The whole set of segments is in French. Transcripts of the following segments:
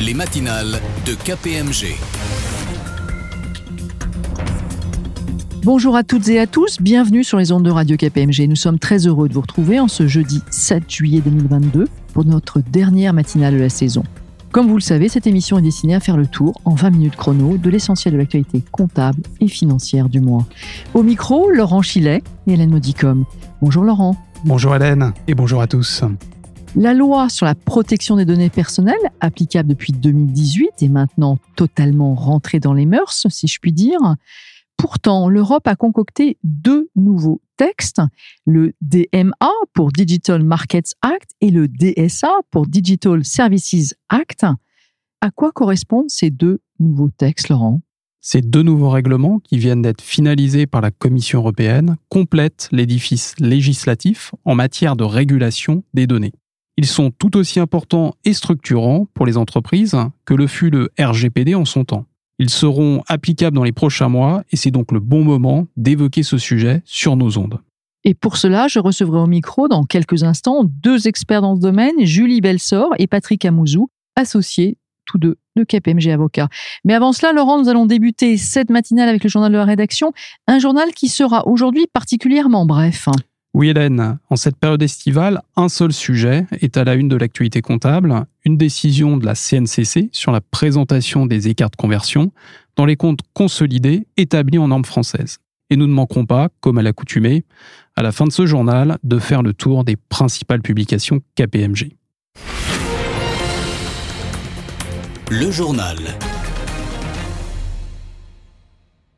les matinales de KPMG. Bonjour à toutes et à tous, bienvenue sur les ondes de Radio KPMG. Nous sommes très heureux de vous retrouver en ce jeudi 7 juillet 2022 pour notre dernière matinale de la saison. Comme vous le savez, cette émission est destinée à faire le tour en 20 minutes chrono de l'essentiel de l'actualité comptable et financière du mois. Au micro, Laurent Chilet et Hélène Modicom. Bonjour Laurent. Bonjour Hélène et bonjour à tous. La loi sur la protection des données personnelles, applicable depuis 2018, est maintenant totalement rentrée dans les mœurs, si je puis dire. Pourtant, l'Europe a concocté deux nouveaux textes, le DMA pour Digital Markets Act et le DSA pour Digital Services Act. À quoi correspondent ces deux nouveaux textes, Laurent? Ces deux nouveaux règlements, qui viennent d'être finalisés par la Commission européenne, complètent l'édifice législatif en matière de régulation des données. Ils sont tout aussi importants et structurants pour les entreprises que le fut le RGPD en son temps. Ils seront applicables dans les prochains mois et c'est donc le bon moment d'évoquer ce sujet sur nos ondes. Et pour cela, je recevrai au micro dans quelques instants deux experts dans ce domaine, Julie Belsor et Patrick Amouzou, associés tous deux de KPMG Avocats. Mais avant cela, Laurent, nous allons débuter cette matinale avec le journal de la rédaction, un journal qui sera aujourd'hui particulièrement bref. Oui Hélène, en cette période estivale, un seul sujet est à la une de l'actualité comptable, une décision de la CNCC sur la présentation des écarts de conversion dans les comptes consolidés établis en normes françaises. Et nous ne manquerons pas, comme à l'accoutumée, à la fin de ce journal, de faire le tour des principales publications KPMG. Le journal.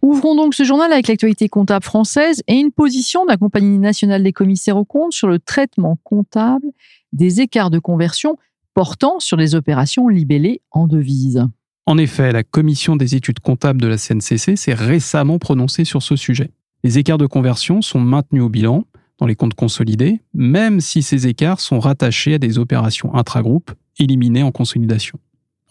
Ouvrons donc ce journal avec l'actualité comptable française et une position de la Compagnie nationale des commissaires aux comptes sur le traitement comptable des écarts de conversion portant sur les opérations libellées en devises. En effet, la commission des études comptables de la CNCC s'est récemment prononcée sur ce sujet. Les écarts de conversion sont maintenus au bilan dans les comptes consolidés, même si ces écarts sont rattachés à des opérations intragroupes éliminées en consolidation.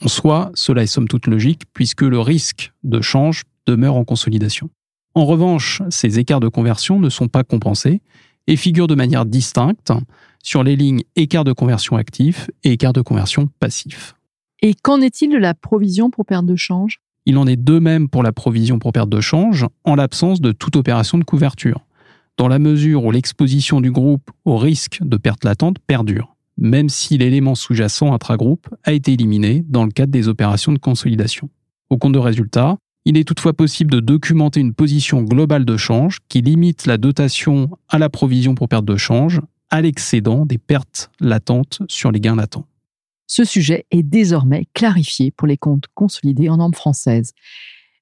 En soi, cela est somme toute logique puisque le risque de change demeure en consolidation. En revanche, ces écarts de conversion ne sont pas compensés et figurent de manière distincte sur les lignes écart de conversion actif et écart de conversion passif. Et qu'en est-il de la provision pour perte de change? Il en est de même pour la provision pour perte de change en l'absence de toute opération de couverture, dans la mesure où l'exposition du groupe au risque de perte latente perdure, même si l'élément sous-jacent intragroupe a été éliminé dans le cadre des opérations de consolidation. Au compte de résultat, il est toutefois possible de documenter une position globale de change qui limite la dotation à la provision pour perte de change à l'excédent des pertes latentes sur les gains latents. Ce sujet est désormais clarifié pour les comptes consolidés en normes françaises.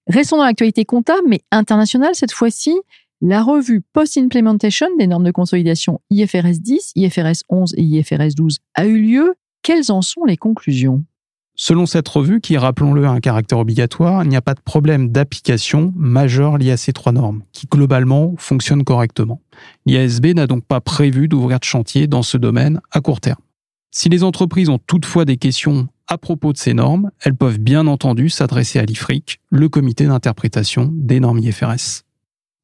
Restons dans l'actualité comptable, mais internationale cette fois-ci. La revue Post-Implementation des normes de consolidation IFRS 10, IFRS 11 et IFRS 12 a eu lieu. Quelles en sont les conclusions? Selon cette revue, qui, rappelons-le, a un caractère obligatoire, il n'y a pas de problème d'application majeur lié à ces trois normes, qui globalement fonctionnent correctement. L'IASB n'a donc pas prévu d'ouvrir de chantier dans ce domaine à court terme. Si les entreprises ont toutefois des questions à propos de ces normes, elles peuvent bien entendu s'adresser à l'IFRIC, le comité d'interprétation des normes IFRS.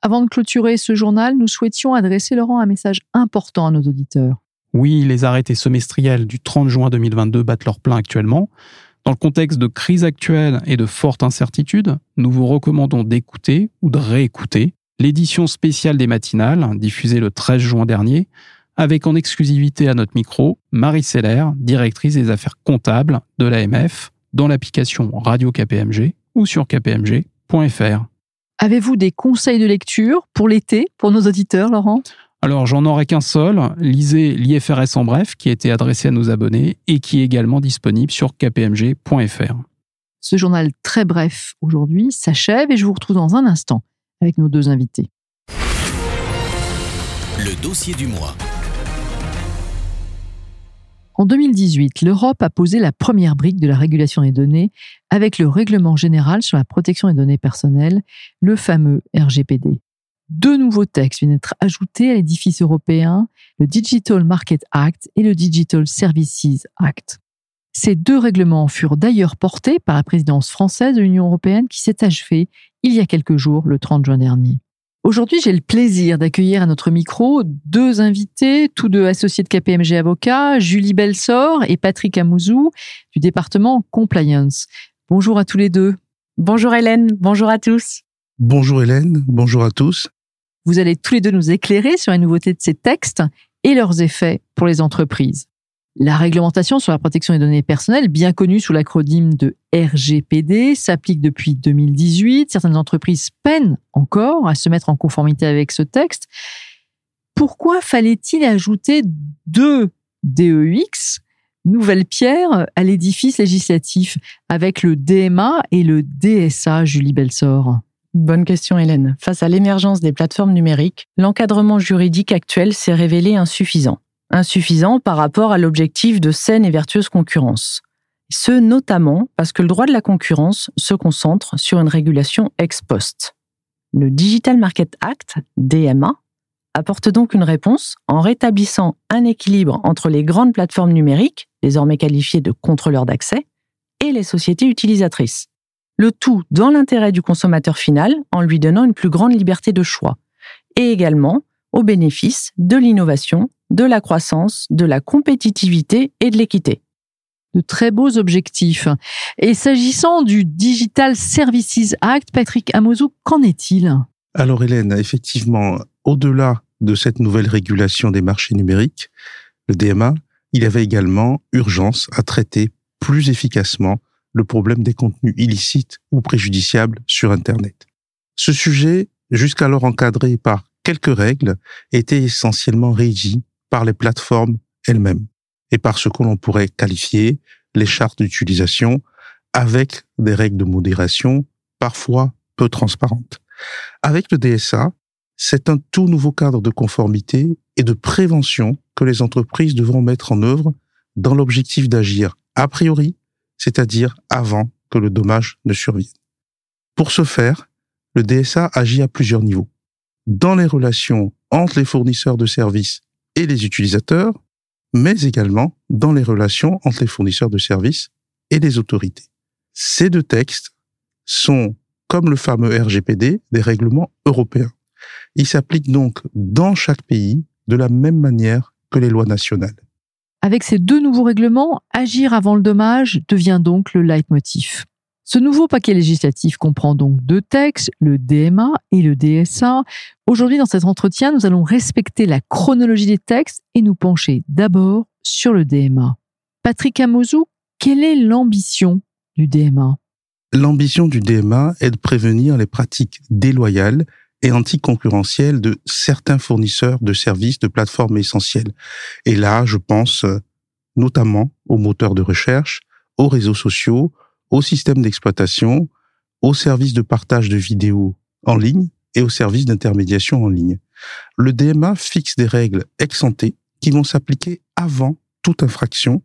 Avant de clôturer ce journal, nous souhaitions adresser, Laurent, un message important à nos auditeurs. Oui, les arrêtés semestriels du 30 juin 2022 battent leur plein actuellement. Dans le contexte de crise actuelle et de forte incertitude, nous vous recommandons d'écouter ou de réécouter l'édition spéciale des matinales, diffusée le 13 juin dernier, avec en exclusivité à notre micro Marie Seller, directrice des affaires comptables de l'AMF, dans l'application Radio KPMG ou sur kpmg.fr. Avez-vous des conseils de lecture pour l'été pour nos auditeurs, Laurent? Alors j'en aurai qu'un seul, lisez l'IFRS en bref qui a été adressé à nos abonnés et qui est également disponible sur kpmg.fr. Ce journal très bref aujourd'hui s'achève et je vous retrouve dans un instant avec nos deux invités. Le dossier du mois. En 2018, l'Europe a posé la première brique de la régulation des données avec le Règlement général sur la protection des données personnelles, le fameux RGPD deux nouveaux textes viennent être ajoutés à l'édifice européen, le Digital Market Act et le Digital Services Act. Ces deux règlements furent d'ailleurs portés par la présidence française de l'Union européenne qui s'est achevée il y a quelques jours, le 30 juin dernier. Aujourd'hui, j'ai le plaisir d'accueillir à notre micro deux invités, tous deux associés de KPMG Avocats, Julie Belsor et Patrick Amouzou du département Compliance. Bonjour à tous les deux. Bonjour Hélène, bonjour à tous. Bonjour Hélène, bonjour à tous. Vous allez tous les deux nous éclairer sur les nouveautés de ces textes et leurs effets pour les entreprises. La réglementation sur la protection des données personnelles, bien connue sous l'acronyme de RGPD, s'applique depuis 2018. Certaines entreprises peinent encore à se mettre en conformité avec ce texte. Pourquoi fallait-il ajouter deux DEX, nouvelles pierres, à l'édifice législatif avec le DMA et le DSA, Julie Belsor? Bonne question Hélène. Face à l'émergence des plateformes numériques, l'encadrement juridique actuel s'est révélé insuffisant insuffisant par rapport à l'objectif de saine et vertueuse concurrence. Ce notamment parce que le droit de la concurrence se concentre sur une régulation ex post. Le Digital Market Act, DMA, apporte donc une réponse en rétablissant un équilibre entre les grandes plateformes numériques, désormais qualifiées de contrôleurs d'accès, et les sociétés utilisatrices. Le tout dans l'intérêt du consommateur final en lui donnant une plus grande liberté de choix, et également au bénéfice de l'innovation de la croissance, de la compétitivité et de l'équité. De très beaux objectifs. Et s'agissant du Digital Services Act, Patrick Amozou, qu'en est-il? Alors Hélène, effectivement, au-delà de cette nouvelle régulation des marchés numériques, le DMA, il y avait également urgence à traiter plus efficacement le problème des contenus illicites ou préjudiciables sur Internet. Ce sujet, jusqu'alors encadré par quelques règles, était essentiellement régi par les plateformes elles-mêmes et par ce que l'on pourrait qualifier les chartes d'utilisation avec des règles de modération parfois peu transparentes. Avec le DSA, c'est un tout nouveau cadre de conformité et de prévention que les entreprises devront mettre en œuvre dans l'objectif d'agir a priori, c'est-à-dire avant que le dommage ne survienne. Pour ce faire, le DSA agit à plusieurs niveaux. Dans les relations entre les fournisseurs de services et les utilisateurs, mais également dans les relations entre les fournisseurs de services et les autorités. Ces deux textes sont, comme le fameux RGPD, des règlements européens. Ils s'appliquent donc dans chaque pays de la même manière que les lois nationales. Avec ces deux nouveaux règlements, agir avant le dommage devient donc le leitmotiv. Ce nouveau paquet législatif comprend donc deux textes, le DMA et le DSA. Aujourd'hui, dans cet entretien, nous allons respecter la chronologie des textes et nous pencher d'abord sur le DMA. Patrick Amozou, quelle est l'ambition du DMA L'ambition du DMA est de prévenir les pratiques déloyales et anticoncurrentielles de certains fournisseurs de services de plateformes essentielles. Et là, je pense euh, notamment aux moteurs de recherche, aux réseaux sociaux, au système d'exploitation, aux services de partage de vidéos en ligne et aux services d'intermédiation en ligne. Le DMA fixe des règles ex ante qui vont s'appliquer avant toute infraction,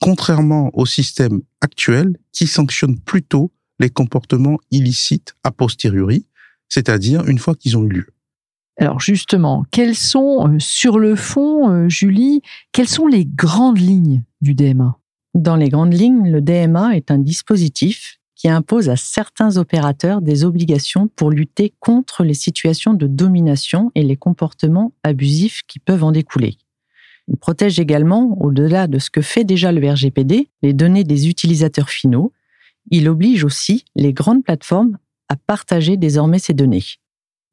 contrairement au système actuel qui sanctionne plutôt les comportements illicites a posteriori, c'est-à-dire une fois qu'ils ont eu lieu. Alors justement, quelles sont, euh, sur le fond, euh, Julie, quelles sont les grandes lignes du DMA dans les grandes lignes, le DMA est un dispositif qui impose à certains opérateurs des obligations pour lutter contre les situations de domination et les comportements abusifs qui peuvent en découler. Il protège également, au-delà de ce que fait déjà le RGPD, les données des utilisateurs finaux. Il oblige aussi les grandes plateformes à partager désormais ces données.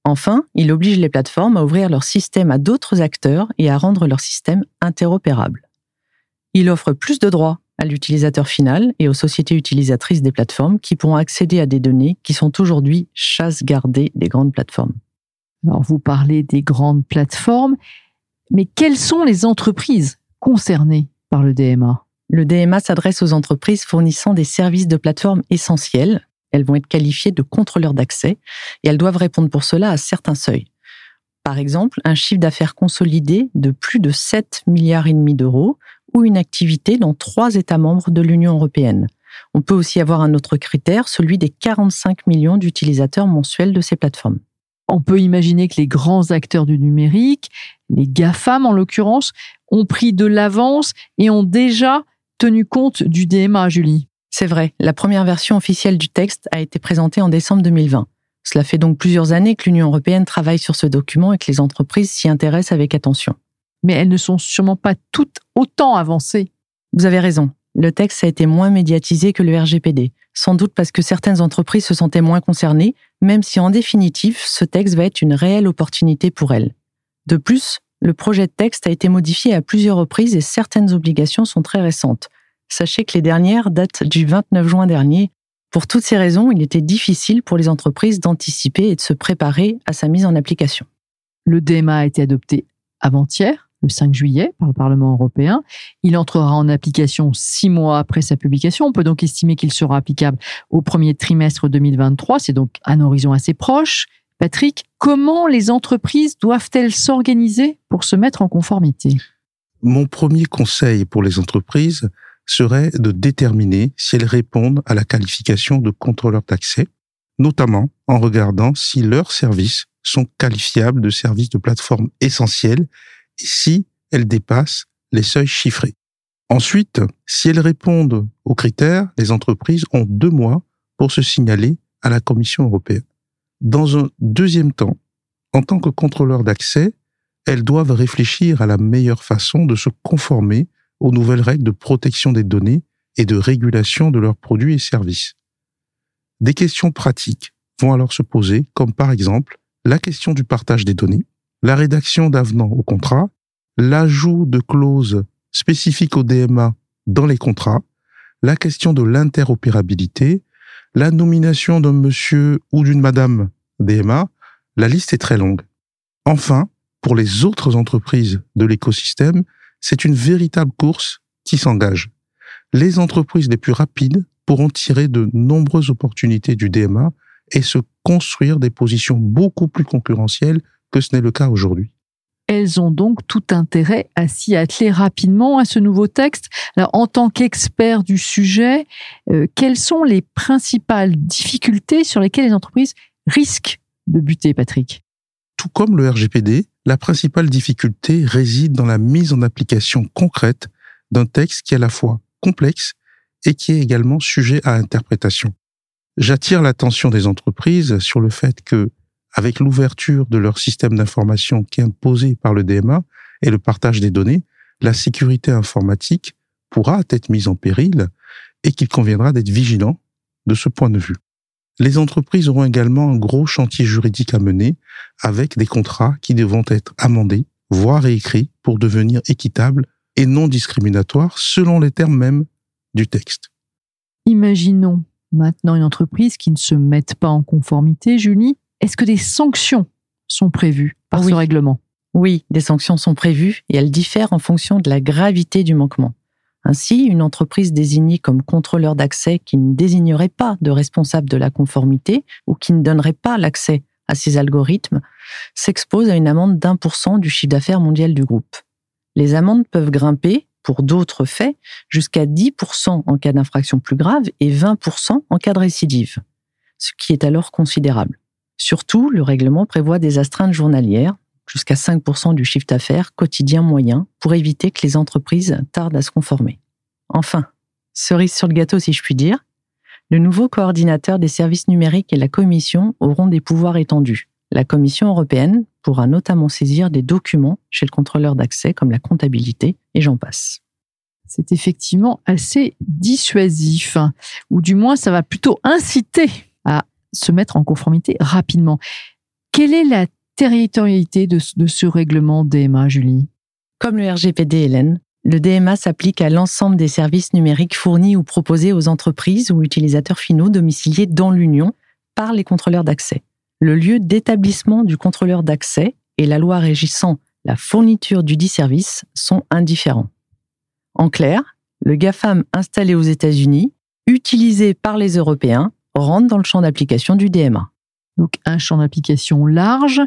Enfin, il oblige les plateformes à ouvrir leur système à d'autres acteurs et à rendre leur système interopérable. Il offre plus de droits à l'utilisateur final et aux sociétés utilisatrices des plateformes qui pourront accéder à des données qui sont aujourd'hui chasse gardées des grandes plateformes. Alors vous parlez des grandes plateformes, mais quelles sont les entreprises concernées par le DMA Le DMA s'adresse aux entreprises fournissant des services de plateforme essentiels. Elles vont être qualifiées de contrôleurs d'accès et elles doivent répondre pour cela à certains seuils. Par exemple, un chiffre d'affaires consolidé de plus de 7 milliards et demi d'euros ou une activité dans trois États membres de l'Union européenne. On peut aussi avoir un autre critère, celui des 45 millions d'utilisateurs mensuels de ces plateformes. On peut imaginer que les grands acteurs du numérique, les GAFAM en l'occurrence, ont pris de l'avance et ont déjà tenu compte du DMA, Julie. C'est vrai, la première version officielle du texte a été présentée en décembre 2020. Cela fait donc plusieurs années que l'Union européenne travaille sur ce document et que les entreprises s'y intéressent avec attention. Mais elles ne sont sûrement pas toutes autant avancées. Vous avez raison. Le texte a été moins médiatisé que le RGPD, sans doute parce que certaines entreprises se sentaient moins concernées, même si en définitive, ce texte va être une réelle opportunité pour elles. De plus, le projet de texte a été modifié à plusieurs reprises et certaines obligations sont très récentes. Sachez que les dernières datent du 29 juin dernier. Pour toutes ces raisons, il était difficile pour les entreprises d'anticiper et de se préparer à sa mise en application. Le DMA a été adopté avant-hier, le 5 juillet, par le Parlement européen. Il entrera en application six mois après sa publication. On peut donc estimer qu'il sera applicable au premier trimestre 2023. C'est donc un horizon assez proche. Patrick, comment les entreprises doivent-elles s'organiser pour se mettre en conformité? Mon premier conseil pour les entreprises serait de déterminer si elles répondent à la qualification de contrôleur d'accès, notamment en regardant si leurs services sont qualifiables de services de plateforme essentiels et si elles dépassent les seuils chiffrés. Ensuite, si elles répondent aux critères, les entreprises ont deux mois pour se signaler à la Commission européenne. Dans un deuxième temps, en tant que contrôleur d'accès, elles doivent réfléchir à la meilleure façon de se conformer aux nouvelles règles de protection des données et de régulation de leurs produits et services. Des questions pratiques vont alors se poser, comme par exemple la question du partage des données, la rédaction d'avenants au contrat, l'ajout de clauses spécifiques au DMA dans les contrats, la question de l'interopérabilité, la nomination d'un monsieur ou d'une madame DMA, la liste est très longue. Enfin, pour les autres entreprises de l'écosystème, c'est une véritable course qui s'engage. Les entreprises les plus rapides pourront tirer de nombreuses opportunités du DMA et se construire des positions beaucoup plus concurrentielles que ce n'est le cas aujourd'hui. Elles ont donc tout intérêt à s'y atteler rapidement à ce nouveau texte. Alors, en tant qu'expert du sujet, euh, quelles sont les principales difficultés sur lesquelles les entreprises risquent de buter, Patrick? Tout comme le RGPD, la principale difficulté réside dans la mise en application concrète d'un texte qui est à la fois complexe et qui est également sujet à interprétation. J'attire l'attention des entreprises sur le fait que, avec l'ouverture de leur système d'information qui est imposé par le DMA et le partage des données, la sécurité informatique pourra être mise en péril et qu'il conviendra d'être vigilant de ce point de vue. Les entreprises auront également un gros chantier juridique à mener avec des contrats qui devront être amendés, voire réécrits pour devenir équitables et non discriminatoires selon les termes mêmes du texte. Imaginons maintenant une entreprise qui ne se mette pas en conformité, Julie. Est-ce que des sanctions sont prévues par ce règlement? Oui, des sanctions sont prévues et elles diffèrent en fonction de la gravité du manquement. Ainsi, une entreprise désignée comme contrôleur d'accès qui ne désignerait pas de responsable de la conformité ou qui ne donnerait pas l'accès à ses algorithmes s'expose à une amende d'un pour cent du chiffre d'affaires mondial du groupe. Les amendes peuvent grimper, pour d'autres faits, jusqu'à 10% en cas d'infraction plus grave et 20% en cas de récidive, ce qui est alors considérable. Surtout, le règlement prévoit des astreintes journalières, jusqu'à 5% du chiffre d'affaires quotidien moyen pour éviter que les entreprises tardent à se conformer. Enfin, cerise sur le gâteau si je puis dire, le nouveau coordinateur des services numériques et la Commission auront des pouvoirs étendus. La Commission européenne pourra notamment saisir des documents chez le contrôleur d'accès comme la comptabilité et j'en passe. C'est effectivement assez dissuasif, ou du moins ça va plutôt inciter à se mettre en conformité rapidement. Quelle est la territorialité de, ce règlement DMA, Julie? Comme le RGPD, Hélène, le DMA s'applique à l'ensemble des services numériques fournis ou proposés aux entreprises ou utilisateurs finaux domiciliés dans l'Union par les contrôleurs d'accès. Le lieu d'établissement du contrôleur d'accès et la loi régissant la fourniture du dit service sont indifférents. En clair, le GAFAM installé aux États-Unis, utilisé par les Européens, rentre dans le champ d'application du DMA donc un champ d'application large.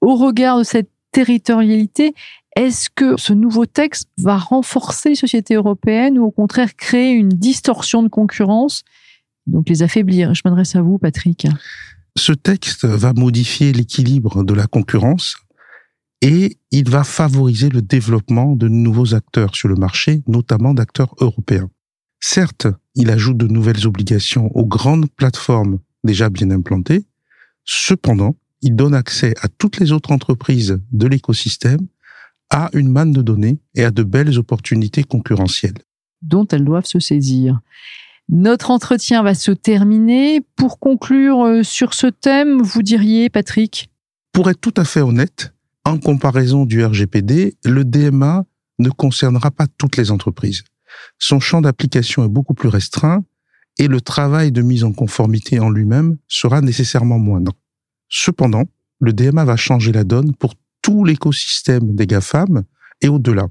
Au regard de cette territorialité, est-ce que ce nouveau texte va renforcer les sociétés européennes ou au contraire créer une distorsion de concurrence, donc les affaiblir? Je m'adresse à vous, Patrick. Ce texte va modifier l'équilibre de la concurrence et il va favoriser le développement de nouveaux acteurs sur le marché, notamment d'acteurs européens. Certes, il ajoute de nouvelles obligations aux grandes plateformes déjà bien implantées, Cependant, il donne accès à toutes les autres entreprises de l'écosystème à une manne de données et à de belles opportunités concurrentielles. Dont elles doivent se saisir. Notre entretien va se terminer. Pour conclure euh, sur ce thème, vous diriez, Patrick? Pour être tout à fait honnête, en comparaison du RGPD, le DMA ne concernera pas toutes les entreprises. Son champ d'application est beaucoup plus restreint et le travail de mise en conformité en lui-même sera nécessairement moindre. Cependant, le DMA va changer la donne pour tout l'écosystème des GAFAM et au-delà.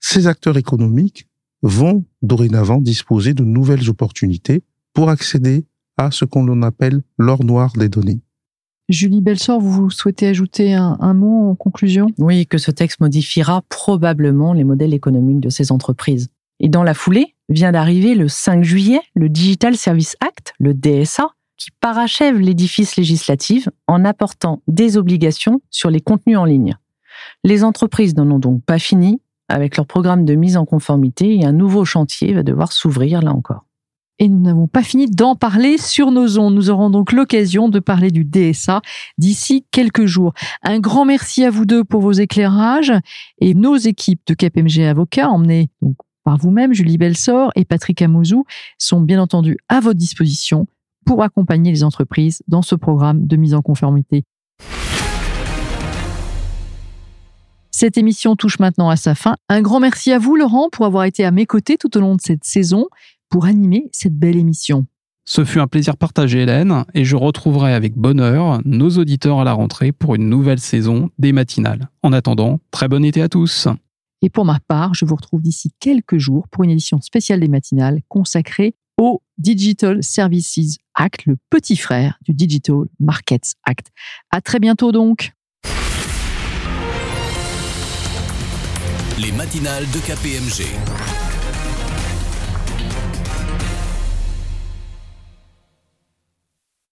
Ces acteurs économiques vont dorénavant disposer de nouvelles opportunités pour accéder à ce qu'on appelle l'or noir des données. Julie Belsor, vous souhaitez ajouter un, un, mot en conclusion? Oui, que ce texte modifiera probablement les modèles économiques de ces entreprises. Et dans la foulée, vient d'arriver le 5 juillet le Digital Service Act, le DSA, qui parachève l'édifice législatif en apportant des obligations sur les contenus en ligne. Les entreprises n'en ont donc pas fini avec leur programme de mise en conformité et un nouveau chantier va devoir s'ouvrir là encore. Et nous n'avons pas fini d'en parler sur nos ondes. Nous aurons donc l'occasion de parler du DSA d'ici quelques jours. Un grand merci à vous deux pour vos éclairages et nos équipes de KPMG Avocats, emmenées par vous-même, Julie Belsor et Patrick Amouzou, sont bien entendu à votre disposition pour accompagner les entreprises dans ce programme de mise en conformité. Cette émission touche maintenant à sa fin. Un grand merci à vous, Laurent, pour avoir été à mes côtés tout au long de cette saison pour animer cette belle émission. Ce fut un plaisir partagé, Hélène, et je retrouverai avec bonheur nos auditeurs à la rentrée pour une nouvelle saison des matinales. En attendant, très bon été à tous. Et pour ma part, je vous retrouve d'ici quelques jours pour une édition spéciale des matinales consacrée au Digital Services Act, le petit frère du Digital Markets Act. À très bientôt donc. Les matinales de KPMG